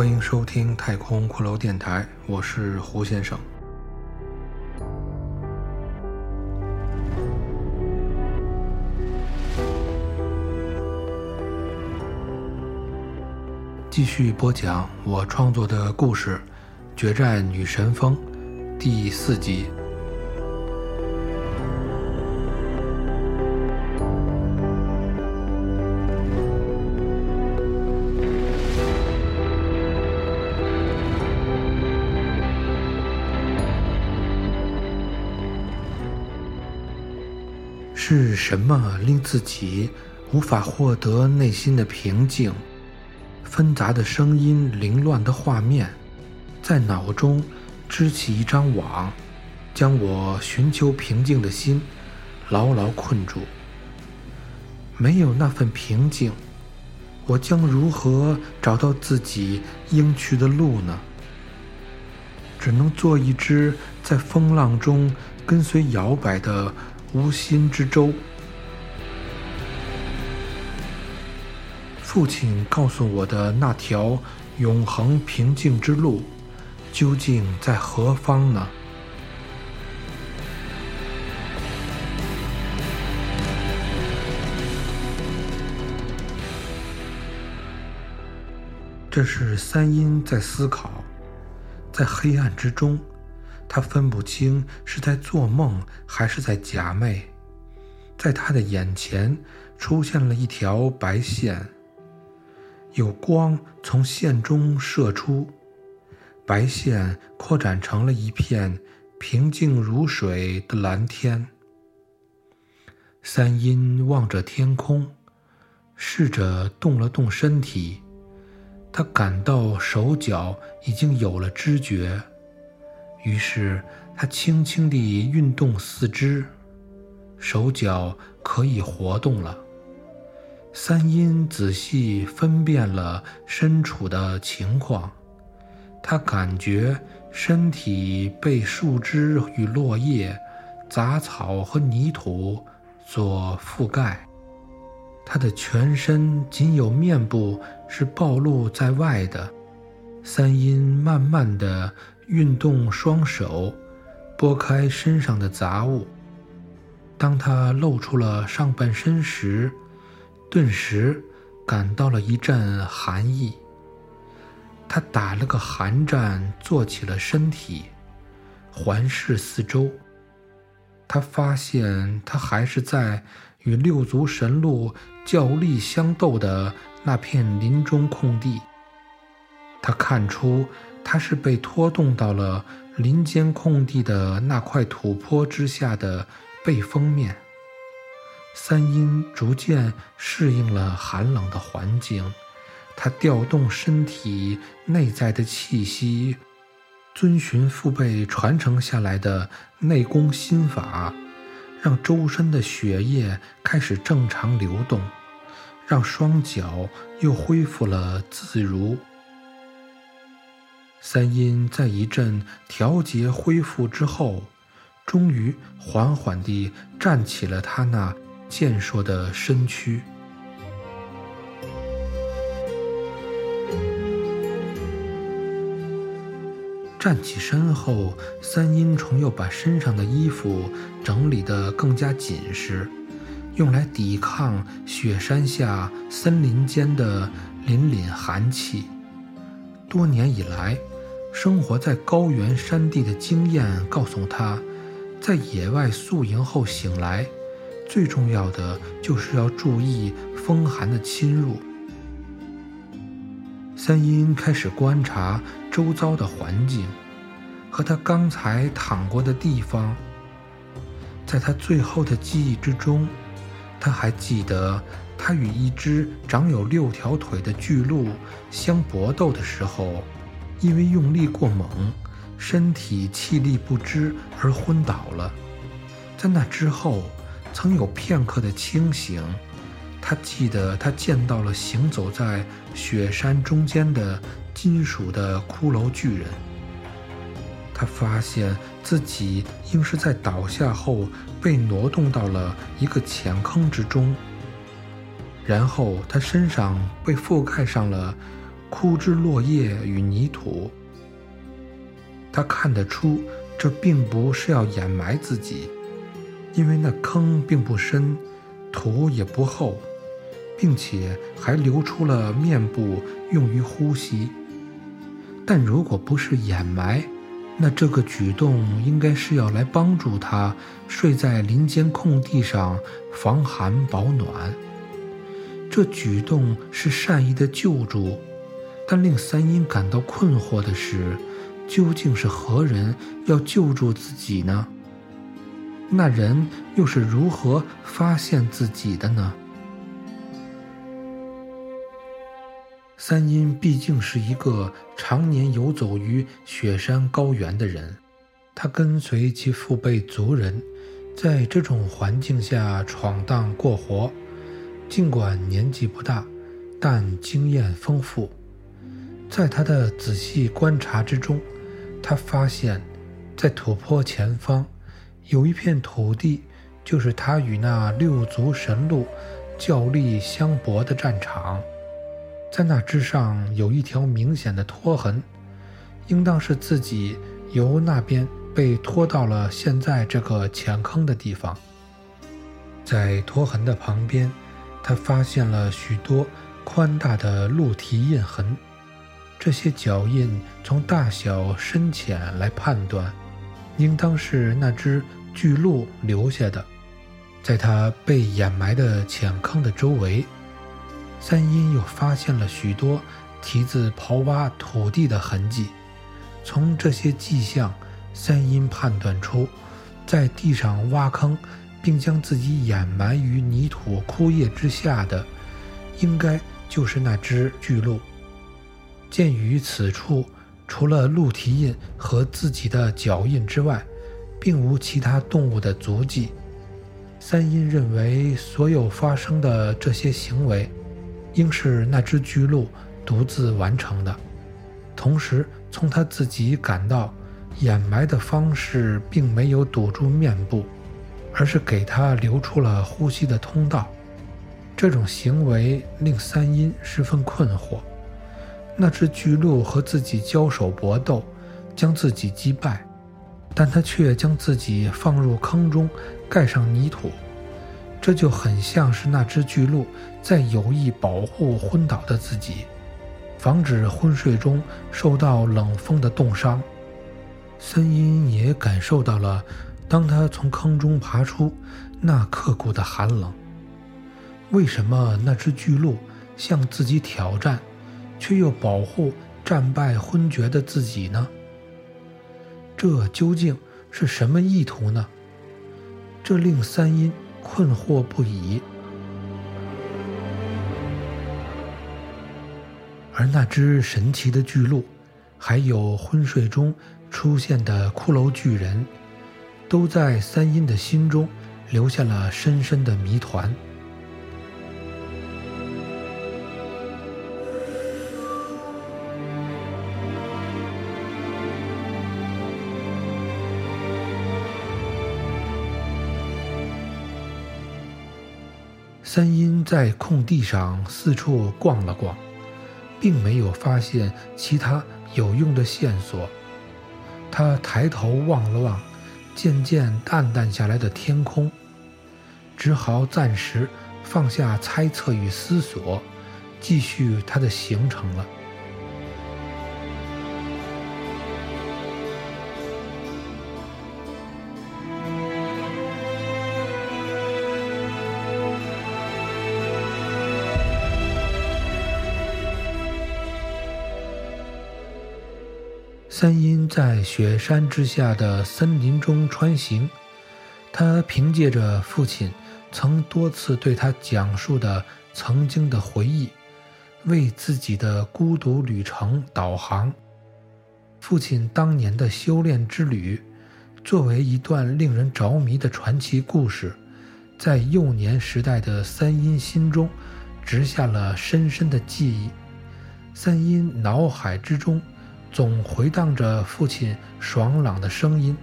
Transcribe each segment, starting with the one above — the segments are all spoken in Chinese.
欢迎收听太空骷髅电台，我是胡先生。继续播讲我创作的故事《决战女神峰》第四集。是什么令自己无法获得内心的平静？纷杂的声音，凌乱的画面，在脑中织起一张网，将我寻求平静的心牢牢困住。没有那份平静，我将如何找到自己应去的路呢？只能做一只在风浪中跟随摇摆的无心之舟。父亲告诉我的那条永恒平静之路，究竟在何方呢？这是三阴在思考，在黑暗之中，他分不清是在做梦还是在假寐。在他的眼前出现了一条白线。有光从线中射出，白线扩展成了一片平静如水的蓝天。三阴望着天空，试着动了动身体，他感到手脚已经有了知觉，于是他轻轻地运动四肢，手脚可以活动了。三阴仔细分辨了身处的情况，他感觉身体被树枝与落叶、杂草和泥土所覆盖，他的全身仅有面部是暴露在外的。三阴慢慢地运动双手，拨开身上的杂物。当他露出了上半身时，顿时感到了一阵寒意，他打了个寒战，坐起了身体，环视四周。他发现他还是在与六足神鹿较力相斗的那片林中空地。他看出他是被拖动到了林间空地的那块土坡之下的背风面。三阴逐渐适应了寒冷的环境，他调动身体内在的气息，遵循父辈传承下来的内功心法，让周身的血液开始正常流动，让双脚又恢复了自如。三阴在一阵调节恢复之后，终于缓缓地站起了他那。健硕的身躯。站起身后，三阴虫又把身上的衣服整理得更加紧实，用来抵抗雪山下、森林间的凛凛寒气。多年以来，生活在高原山地的经验告诉他，在野外宿营后醒来。最重要的就是要注意风寒的侵入。三阴开始观察周遭的环境，和他刚才躺过的地方。在他最后的记忆之中，他还记得他与一只长有六条腿的巨鹿相搏斗的时候，因为用力过猛，身体气力不支而昏倒了。在那之后。曾有片刻的清醒，他记得他见到了行走在雪山中间的金属的骷髅巨人。他发现自己应是在倒下后被挪动到了一个浅坑之中，然后他身上被覆盖上了枯枝落叶与泥土。他看得出，这并不是要掩埋自己，因为那坑并不深，土也不厚，并且还留出了面部用于呼吸。但如果不是掩埋，那这个举动应该是要来帮助他睡在林间空地上防寒保暖。这举动是善意的救助，但令三阴感到困惑的是，究竟是何人要救助自己呢？那人又是如何发现自己的呢？三阴毕竟是一个常年游走于雪山高原的人，他跟随其父辈族人，在这种环境下闯荡过活。尽管年纪不大，但经验丰富。在他的仔细观察之中，他发现，在土坡前方有一片土地，就是他与那六足神鹿较力相搏的战场。在那之上有一条明显的拖痕，应当是自己由那边被拖到了现在这个浅坑的地方。在拖痕的旁边。他发现了许多宽大的鹿蹄印痕，这些脚印从大小深浅来判断，应当是那只巨鹿留下的。在它被掩埋的浅坑的周围，三阴又发现了许多蹄子刨挖土地的痕迹。从这些迹象，三阴判断出，在地上挖坑。并将自己掩埋于泥土枯叶之下的，应该就是那只巨鹿。鉴于此处除了鹿蹄印和自己的脚印之外，并无其他动物的足迹，三阴认为所有发生的这些行为，应是那只巨鹿独自完成的。同时，从他自己感到，掩埋的方式并没有堵住面部。而是给他留出了呼吸的通道，这种行为令三阴十分困惑。那只巨鹿和自己交手搏斗，将自己击败，但他却将自己放入坑中，盖上泥土，这就很像是那只巨鹿在有意保护昏倒的自己，防止昏睡中受到冷风的冻伤。森阴也感受到了。当他从坑中爬出，那刻骨的寒冷。为什么那只巨鹿向自己挑战，却又保护战败昏厥的自己呢？这究竟是什么意图呢？这令三阴困惑不已。而那只神奇的巨鹿，还有昏睡中出现的骷髅巨人。都在三阴的心中留下了深深的谜团。三英在空地上四处逛了逛，并没有发现其他有用的线索。他抬头望了望。渐渐淡淡下来的天空，只好暂时放下猜测与思索，继续他的行程了。三阴在雪山之下的森林中穿行，他凭借着父亲曾多次对他讲述的曾经的回忆，为自己的孤独旅程导航。父亲当年的修炼之旅，作为一段令人着迷的传奇故事，在幼年时代的三阴心中植下了深深的记忆。三阴脑海之中。总回荡着父亲爽朗的声音。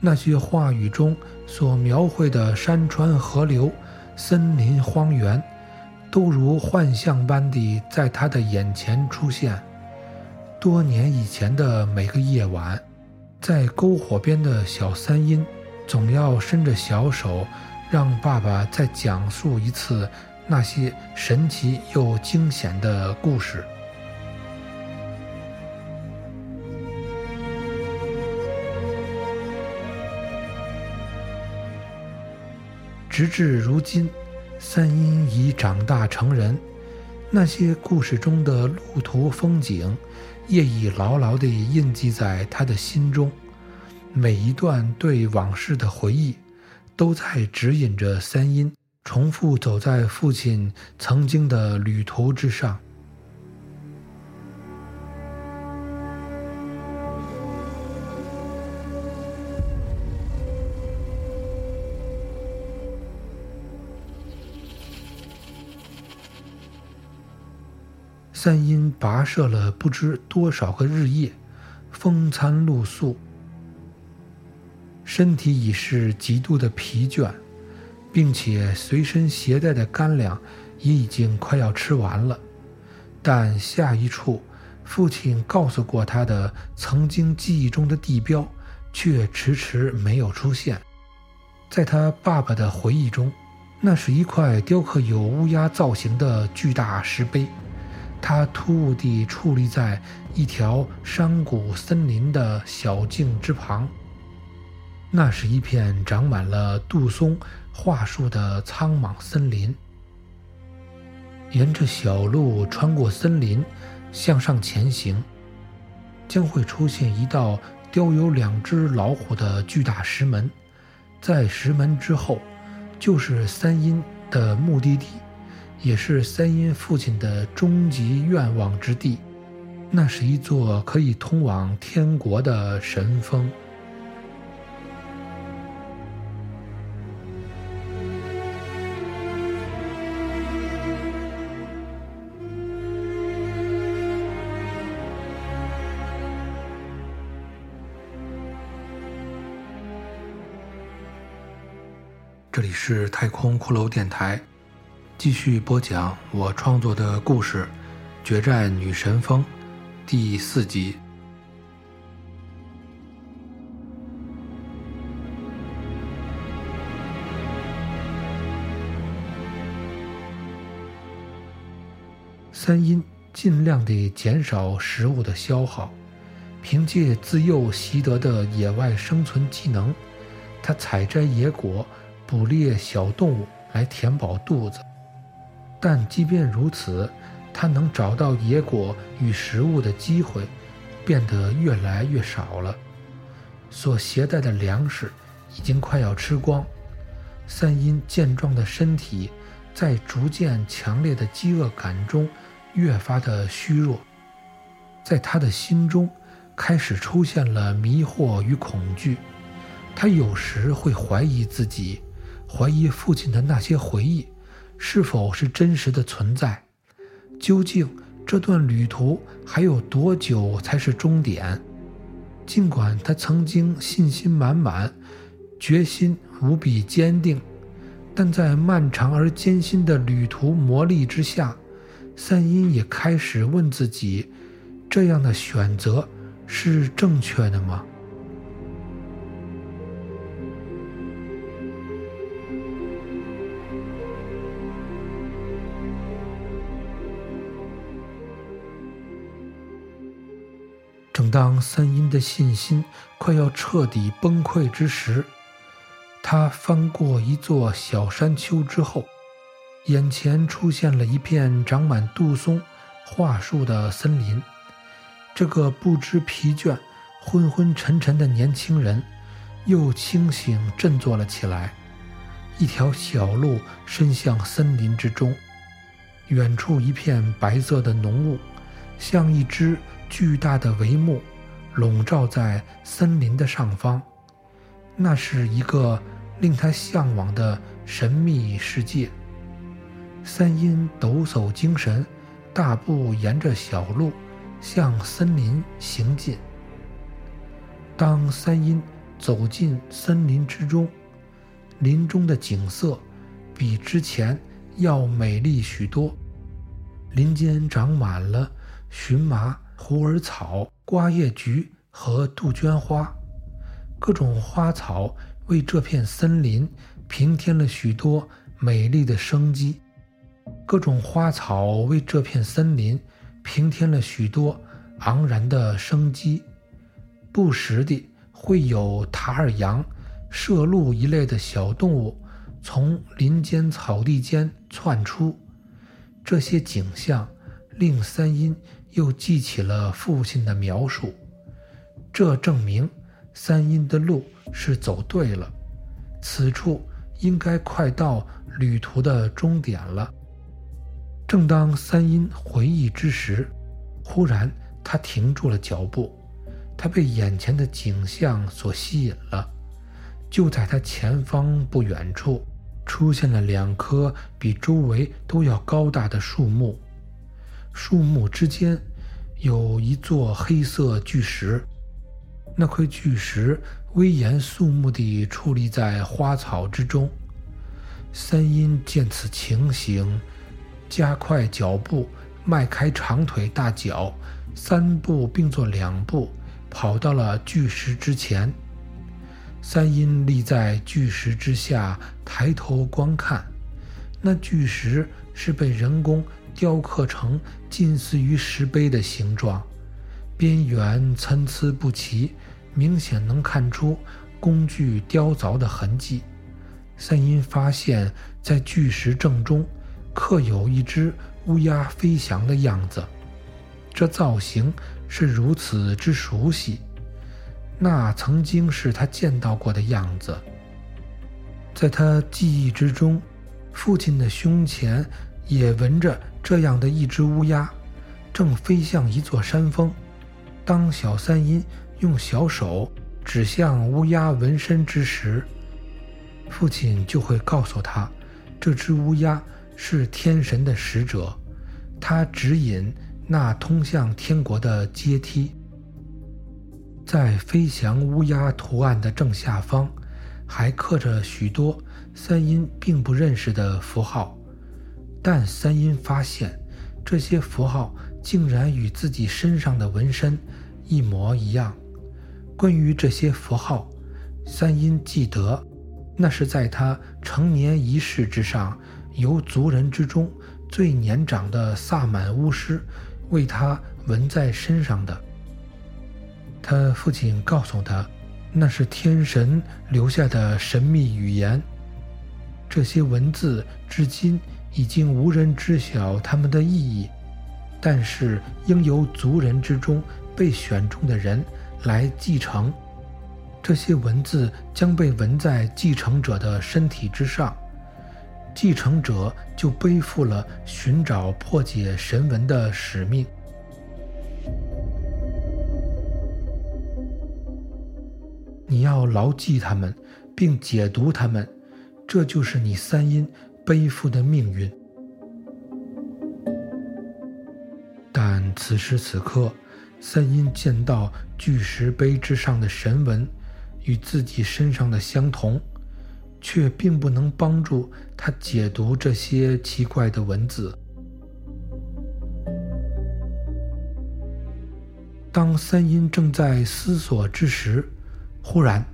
那些话语中所描绘的山川河流、森林荒原，都如幻象般地在他的眼前出现。多年以前的每个夜晚，在篝火边的小三阴，总要伸着小手，让爸爸再讲述一次那些神奇又惊险的故事。直至如今，三阴已长大成人，那些故事中的路途风景。业已牢牢地印记在他的心中，每一段对往事的回忆，都在指引着三阴重复走在父亲曾经的旅途之上。三阴跋涉了不知多少个日夜，风餐露宿，身体已是极度的疲倦，并且随身携带的干粮也已经快要吃完了。但下一处，父亲告诉过他的曾经记忆中的地标，却迟迟没有出现。在他爸爸的回忆中，那是一块雕刻有乌鸦造型的巨大石碑。它突兀地矗立在一条山谷森林的小径之旁。那是一片长满了杜松桦树的苍莽森林。沿着小路穿过森林，向上前行，将会出现一道雕有两只老虎的巨大石门。在石门之后，就是三阴的目的地。也是三阴父亲的终极愿望之地，那是一座可以通往天国的神峰。这里是太空骷髅电台。继续播讲我创作的故事《决战女神峰》第四集。三阴尽量地减少食物的消耗，凭借自幼习得的野外生存技能，他采摘野果、捕猎小动物来填饱肚子。但即便如此，他能找到野果与食物的机会变得越来越少了。所携带的粮食已经快要吃光。三阴健壮的身体在逐渐强烈的饥饿感中越发的虚弱，在他的心中开始出现了迷惑与恐惧。他有时会怀疑自己，怀疑父亲的那些回忆。是否是真实的存在？究竟这段旅途还有多久才是终点？尽管他曾经信心满满，决心无比坚定，但在漫长而艰辛的旅途磨砺之下，三阴也开始问自己：这样的选择是正确的吗？正当三阴的信心快要彻底崩溃之时，他翻过一座小山丘之后，眼前出现了一片长满杜松桦树的森林。这个不知疲倦、昏昏沉沉的年轻人又清醒振作了起来。一条小路伸向森林之中，远处一片白色的浓雾，像一只。巨大的帷幕笼罩在森林的上方，那是一个令他向往的神秘世界。三阴抖擞精神，大步沿着小路向森林行进。当三阴走进森林之中，林中的景色比之前要美丽许多。林间长满了荨麻、虎耳草、瓜叶菊和杜鹃花，各种花草为这片森林平添了许多美丽的生机。各种花草为这片森林平添了许多昂然的生机。不时地会有塔尔羊、麝鹿一类的小动物从林间草地间窜出。这些景象令三阴又记起了父亲的描述，这证明三阴的路是走对了，此处应该快到旅途的终点了。正当三阴回忆之时，忽然他停住了脚步，他被眼前的景象所吸引了。就在他前方不远处。出现了两棵比周围都要高大的树木，树木之间有一座黑色巨石，那块巨石威严肃穆地矗立在花草之中。三阴见此情形，加快脚步，迈开长腿大脚，三步并作两步，跑到了巨石之前。三阴立在巨石之下，抬头观看。那巨石是被人工雕刻成近似于石碑的形状，边缘参差不齐，明显能看出工具雕凿的痕迹。三阴发现，在巨石正中刻有一只乌鸦飞翔的样子，这造型是如此之熟悉。那曾经是他见到过的样子，在他记忆之中，父亲的胸前也闻着这样的一只乌鸦，正飞向一座山峰。当小三阴用小手指向乌鸦纹身之时，父亲就会告诉他，这只乌鸦是天神的使者，他指引那通向天国的阶梯。在飞翔乌鸦图案的正下方，还刻着许多三阴并不认识的符号，但三阴发现，这些符号竟然与自己身上的纹身一模一样。关于这些符号，三阴记得，那是在他成年仪式之上，由族人之中最年长的萨满巫师为他纹在身上的。他父亲告诉他，那是天神留下的神秘语言。这些文字至今已经无人知晓他们的意义，但是应由族人之中被选中的人来继承。这些文字将被纹在继承者的身体之上，继承者就背负了寻找破解神文的使命。你要牢记他们，并解读他们，这就是你三阴背负的命运。但此时此刻，三阴见到巨石碑之上的神纹与自己身上的相同，却并不能帮助他解读这些奇怪的文字。当三阴正在思索之时，忽然，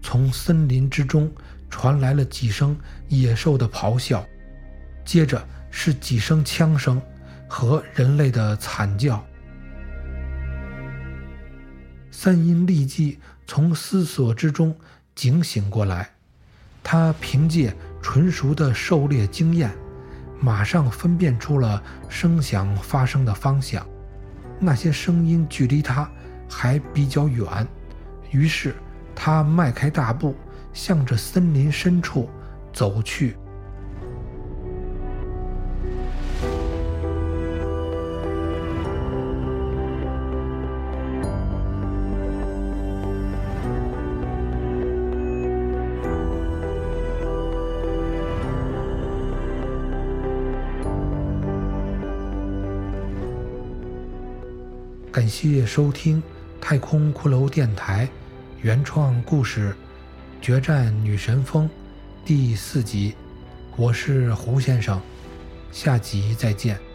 从森林之中传来了几声野兽的咆哮，接着是几声枪声和人类的惨叫。三阴立即从思索之中警醒过来，他凭借纯熟的狩猎经验，马上分辨出了声响发生的方向。那些声音距离他还比较远，于是。他迈开大步，向着森林深处走去。感谢收听太空骷髅电台。原创故事《决战女神峰》第四集，我是胡先生，下集再见。